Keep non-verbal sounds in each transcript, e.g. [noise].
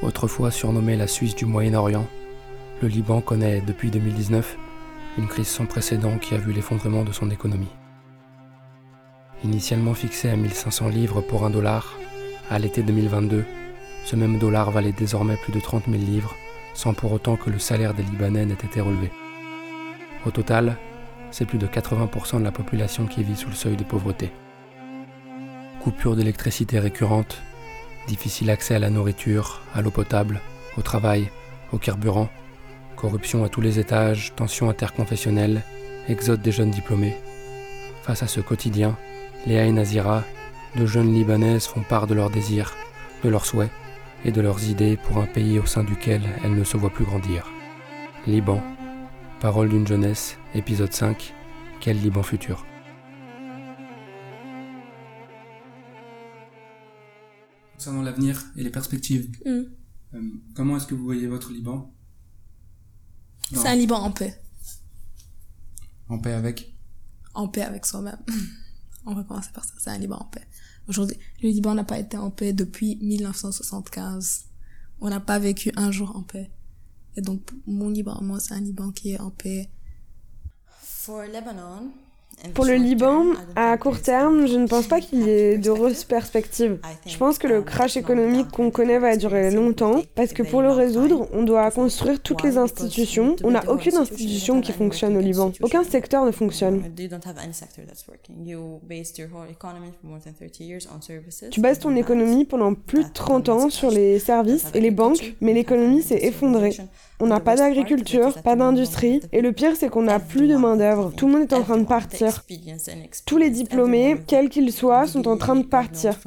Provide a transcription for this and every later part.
Autrefois surnommé la Suisse du Moyen-Orient, le Liban connaît depuis 2019 une crise sans précédent qui a vu l'effondrement de son économie. Initialement fixé à 1500 livres pour un dollar, à l'été 2022, ce même dollar valait désormais plus de 30 000 livres, sans pour autant que le salaire des Libanais n'ait été relevé. Au total, c'est plus de 80% de la population qui vit sous le seuil de pauvreté. Coupure d'électricité récurrente, difficile accès à la nourriture, à l'eau potable, au travail, au carburant, corruption à tous les étages, tensions interconfessionnelles, exode des jeunes diplômés. Face à ce quotidien, Léa et Nazira, deux jeunes Libanaises, font part de leurs désirs, de leurs souhaits et de leurs idées pour un pays au sein duquel elles ne se voient plus grandir. Liban, Parole d'une jeunesse, épisode 5, Quel Liban futur? Concernant l'avenir et les perspectives, Mm. euh, comment est-ce que vous voyez votre Liban? C'est un Liban en paix. En paix avec? En paix avec soi-même. [laughs] On va commencer par ça. C'est un Liban en paix. Aujourd'hui, le Liban n'a pas été en paix depuis 1975. On n'a pas vécu un jour en paix. Et donc, mon Liban, moi, c'est un Liban qui est en paix. Pour le Liban, à court terme, je ne pense pas qu'il y ait d'heureuses perspectives. Je pense que le crash économique qu'on connaît va durer longtemps, parce que pour le résoudre, on doit construire toutes les institutions. On n'a aucune institution qui fonctionne au Liban. Aucun secteur ne fonctionne. Tu bases ton économie pendant plus de 30 ans sur les services et les banques, mais l'économie s'est effondrée. On n'a pas d'agriculture, pas d'industrie, et le pire c'est qu'on n'a plus de main-d'œuvre. Tout le monde est en train de partir. Tous les diplômés, quels qu'ils soient, sont en train de partir.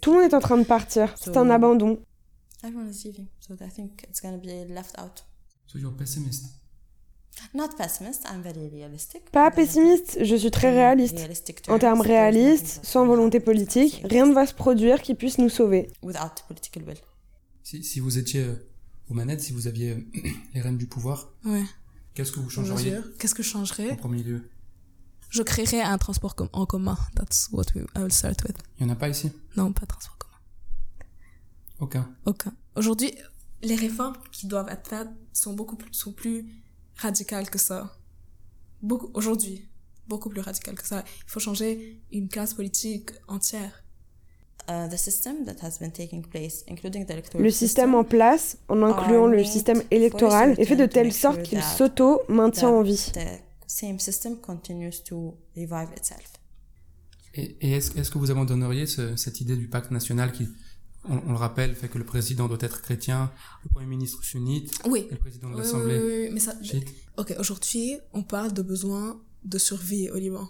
Tout le monde est en train de partir. C'est un abandon. Pas pessimiste, je suis très réaliste. En termes réalistes, sans volonté politique, rien ne va se produire qui puisse nous sauver. Si, si vous étiez euh, aux manettes, si vous aviez [clears throat] les rênes du pouvoir, Ouais. qu'est-ce que vous changeriez. Qu'est-ce que je en changerais premier lieu? Je créerais un transport com- en commun. That's what we, I will start with. Il n'y en a pas ici? Non, pas de transport commun. Aucun. Aucun. Aujourd'hui, les réformes qui doivent être faites sont beaucoup plus, sont plus radicales que ça. Beaucoup, aujourd'hui. Beaucoup plus radicales que ça. Il faut changer une classe politique entière. Le système en place, en incluant le système électoral, est fait de telle sorte qu'il s'auto-maintient en vie. Et, et est-ce que vous abandonneriez ce- cette idée du pacte national qui, on, on le rappelle, fait que le président doit être chrétien, le premier ministre sunnite Oui. et le président de Oui, oui, l'Assemblée oui, oui, mais ça, Ok, aujourd'hui, on parle de besoins de survie au Liban,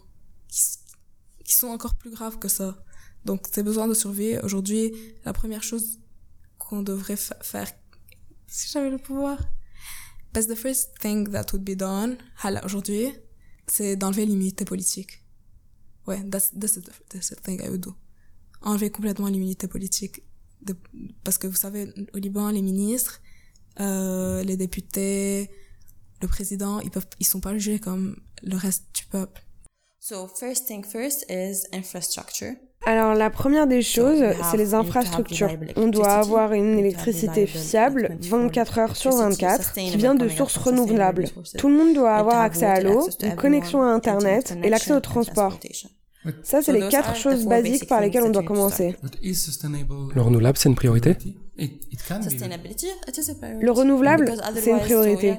qui, qui sont encore plus graves que ça. Donc, ces besoins de survie, aujourd'hui, la première chose qu'on devrait fa- faire, si j'avais le pouvoir, the first thing that would be done, aujourd'hui, c'est d'enlever l'immunité politique. Ouais, that's, that's, the, that's the thing I would do. Enlever complètement l'immunité politique. Parce que vous savez, au Liban, les ministres, euh, les députés, le président, ils peuvent, ils sont pas jugés comme le reste du peuple. So first thing first is infrastructure. Alors la première des choses, c'est les infrastructures. On doit avoir une électricité fiable 24 heures sur 24 qui vient de sources renouvelables. Tout le monde doit avoir accès à l'eau, une connexion à Internet et l'accès au transport. Ça, c'est les quatre choses basiques par lesquelles on doit commencer. Le renouvelable, c'est une priorité Le renouvelable, c'est une priorité.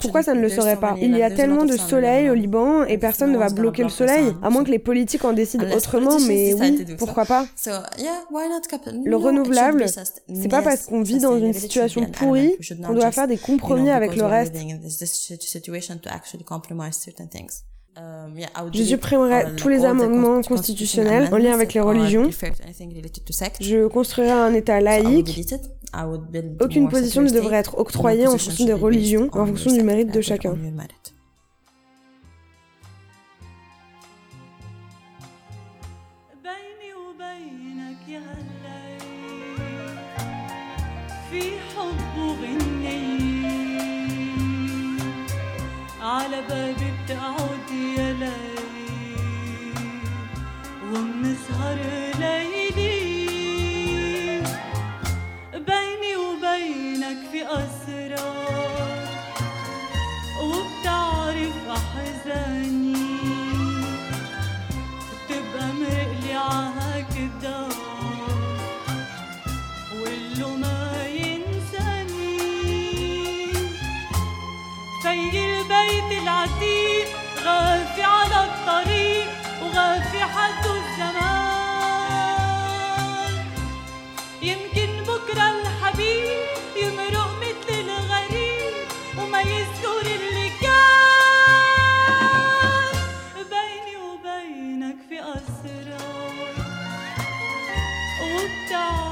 Pourquoi ça ne le serait pas Il y a tellement de soleil au Liban et personne ne va bloquer le soleil, à moins que les politiques en décident autrement, mais oui, pourquoi pas Le renouvelable, c'est pas parce qu'on vit dans une situation pourrie qu'on doit faire des compromis avec le reste. living in this, this situation to actually compromise certain things. Um, yeah, I would Je delete supprimerai all- tous les all the amendements con- constitutionnels en lien avec les or religions. refer to anything related to sex. Je construirai un État So I would laïque. delete it. I would build Aucune more position ne secure devrait state, être octroyée and en position fonction des should be based religions, on en your fonction du self mérite de and chacun. on your merit. بيني وبينك يا هالليل في حب وغنية على بتقعد يا ليل ومنسهر ليلي لحد الزمان. يمكن بكرة الحبيب يمرق مثل الغريب وما يذكر اللي كان. بيني وبينك في أسرار. وبتعرف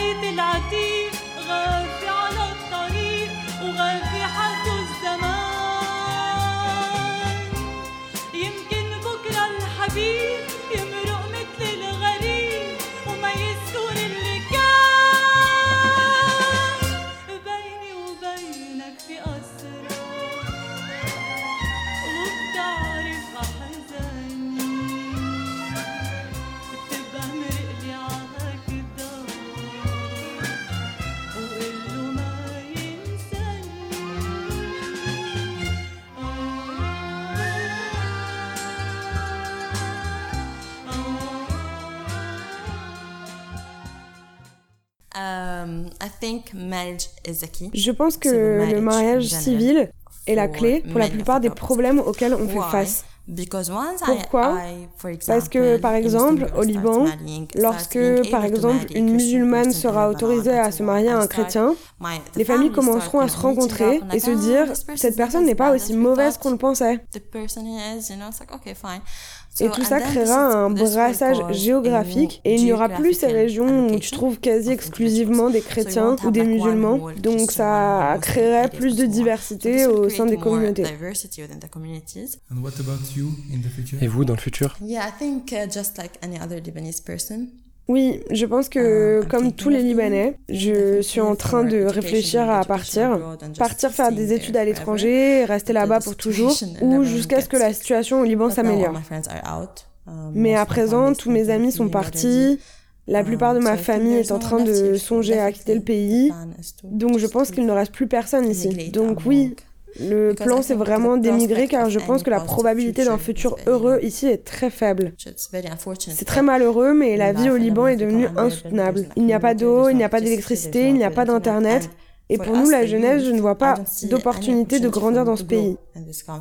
Laila, Laila, Je pense que le mariage civil est la clé pour la plupart of the des problèmes auxquels on fait face. Pourquoi? Parce que, par exemple, au Liban, lorsque, par exemple, une musulmane sera autorisée à se marier à un chrétien, les familles commenceront à se rencontrer et se "Oh, dire cette personne n'est pas aussi mauvaise qu'on le pensait. Et tout and ça créera un brassage géographique et il n'y aura plus ces régions où tu trouves quasi exclusivement des chrétiens ou des musulmans, donc ça créerait plus de diversité au sein des communautés. diversity within the communities. And what about you in the future? Et vous, dans le futur? Oui, je pense que, I'm comme tous les Libanais, je suis en train de réfléchir à partir, partir faire des études à l'étranger, rester là-bas pour toujours, ou jusqu'à ce que la situation au Liban s'améliore. Um, Mais à présent, tous mes amis sont partis, la plupart de ma famille est en train de songer à quitter le pays, donc je pense qu'il ne reste plus personne ici. Donc oui, le plan c'est vraiment d'émigrer car je pense que la probabilité d'un futur heureux ici est très faible. C'est très malheureux, mais la vie au Liban est devenue insoutenable. Il n'y a pas d'eau, il n'y a pas d'électricité, il n'y a pas internet. d'internet. Et pour nous, us, la jeunesse, je ne vois pas d'opportunité de grandir dans ce pays.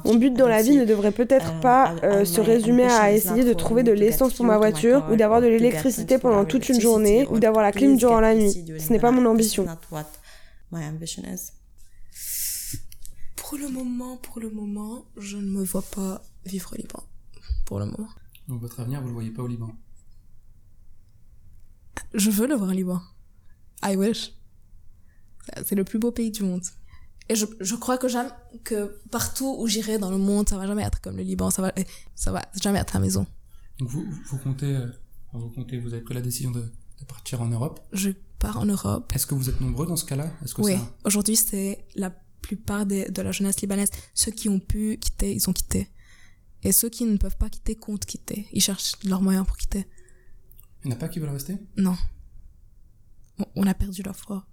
Mon but dans la vie ne devrait peut-être Uh, pas euh, se résumer à essayer de trouver de l'essence pour ma voiture ou d'avoir de l'électricité 24 pendant toute une journée ou d'avoir la clim durant la nuit. Ce n'est pas mon ambition. is not what my ambition is. Pour le moment, pour le moment, je ne me vois pas vivre au Liban. Pour le moment. Donc votre avenir, vous le voyez pas au Liban. Je veux le voir au Liban. I wish. C'est le plus beau pays du monde. Et je, je crois que jamais, que partout où j'irai dans le monde, ça va jamais être comme le Liban, ça va, ça va jamais être la maison. Donc vous, vous comptez, euh, vous comptez, vous avez pris la décision de, de partir en Europe. Je pars en Europe. Est-ce que vous êtes nombreux dans ce cas-là? Oui, ça- aujourd'hui, c'est la plupart des, de la jeunesse libanaise. Ceux qui ont pu quitter, ils ont quitté. Et ceux qui ne peuvent pas quitter comptent quitter. Ils cherchent leurs moyens pour quitter. il n'y en a pas qui veulent rester? Non. On, on a perdu la foi.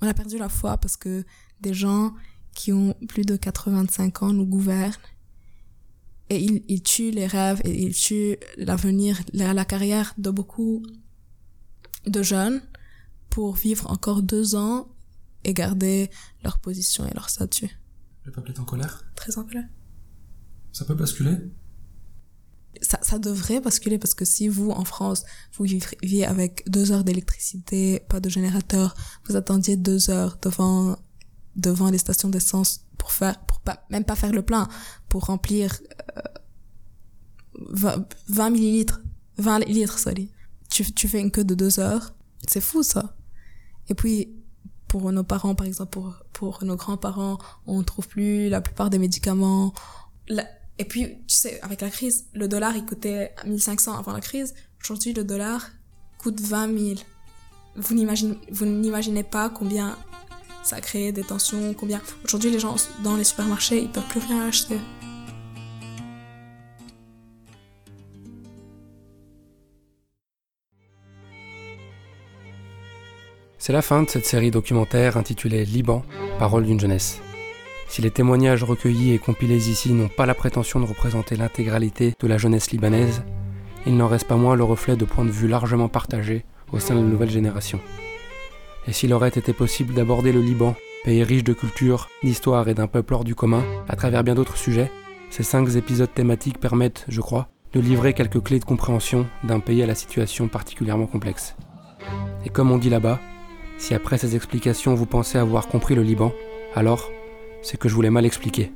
On a perdu la foi parce que des gens qui ont plus de 85 ans nous gouvernent et ils, ils tuent les rêves et ils tuent l'avenir, la, la carrière de beaucoup de jeunes pour vivre encore deux ans et garder leur position et leur statut. Le peuple est en colère? Très en colère. Ça peut basculer? Ça, ça devrait basculer parce que si vous, en France, vous viviez avec deux heures d'électricité, pas de générateur, vous attendiez deux heures devant, devant les stations d'essence pour faire, pour pas, même pas faire le plein, pour remplir euh, 20, 20 millilitres, 20 litres, sorry. Tu, tu fais une queue de deux heures. C'est fou, ça. Et puis, pour nos parents, par exemple, pour, pour nos grands-parents, on trouve plus la plupart des médicaments. Et puis, tu sais, avec la crise, le dollar, il coûtait 1500 avant la crise. Aujourd'hui, le dollar coûte 20 000. Vous n'imaginez, vous n'imaginez pas combien ça a créé des tensions, combien... Aujourd'hui, les gens, dans les supermarchés, ils peuvent plus rien acheter. C'est la fin de cette série documentaire intitulée Liban, Parole d'une jeunesse. Si les témoignages recueillis et compilés ici n'ont pas la prétention de représenter l'intégralité de la jeunesse libanaise, il n'en reste pas moins le reflet de points de vue largement partagés au sein de la nouvelle génération. Et s'il aurait été possible d'aborder le Liban, pays riche de culture, d'histoire et d'un peuple hors du commun, à travers bien d'autres sujets, ces cinq épisodes thématiques permettent, je crois, de livrer quelques clés de compréhension d'un pays à la situation particulièrement complexe. Et comme on dit là-bas, si après ces explications vous pensez avoir compris le Liban, alors c'est que je vous l'ai mal expliqué.